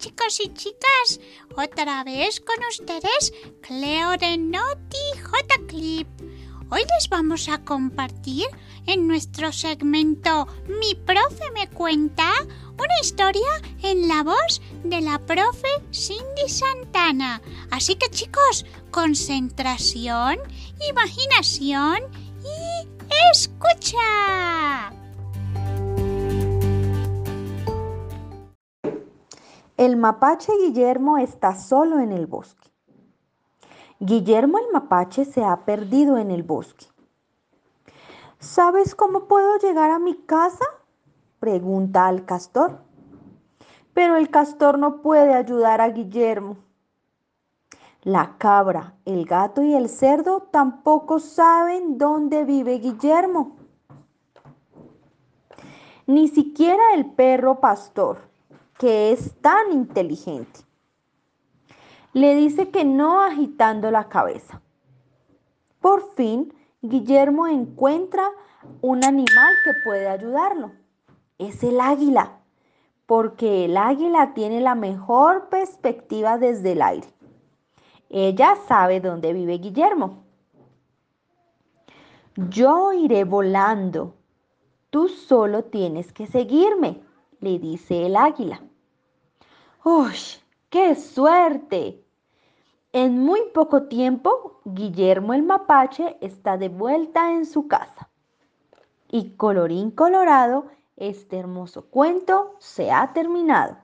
chicos y chicas, otra vez con ustedes Cleo de Noti J Clip. Hoy les vamos a compartir en nuestro segmento Mi profe me cuenta una historia en la voz de la profe Cindy Santana. Así que chicos, concentración, imaginación y escucha. El mapache Guillermo está solo en el bosque. Guillermo el mapache se ha perdido en el bosque. ¿Sabes cómo puedo llegar a mi casa? pregunta al castor. Pero el castor no puede ayudar a Guillermo. La cabra, el gato y el cerdo tampoco saben dónde vive Guillermo. Ni siquiera el perro pastor que es tan inteligente. Le dice que no agitando la cabeza. Por fin, Guillermo encuentra un animal que puede ayudarlo. Es el águila, porque el águila tiene la mejor perspectiva desde el aire. Ella sabe dónde vive Guillermo. Yo iré volando. Tú solo tienes que seguirme, le dice el águila. ¡Uy! ¡Qué suerte! En muy poco tiempo, Guillermo el mapache está de vuelta en su casa. Y colorín colorado, este hermoso cuento se ha terminado.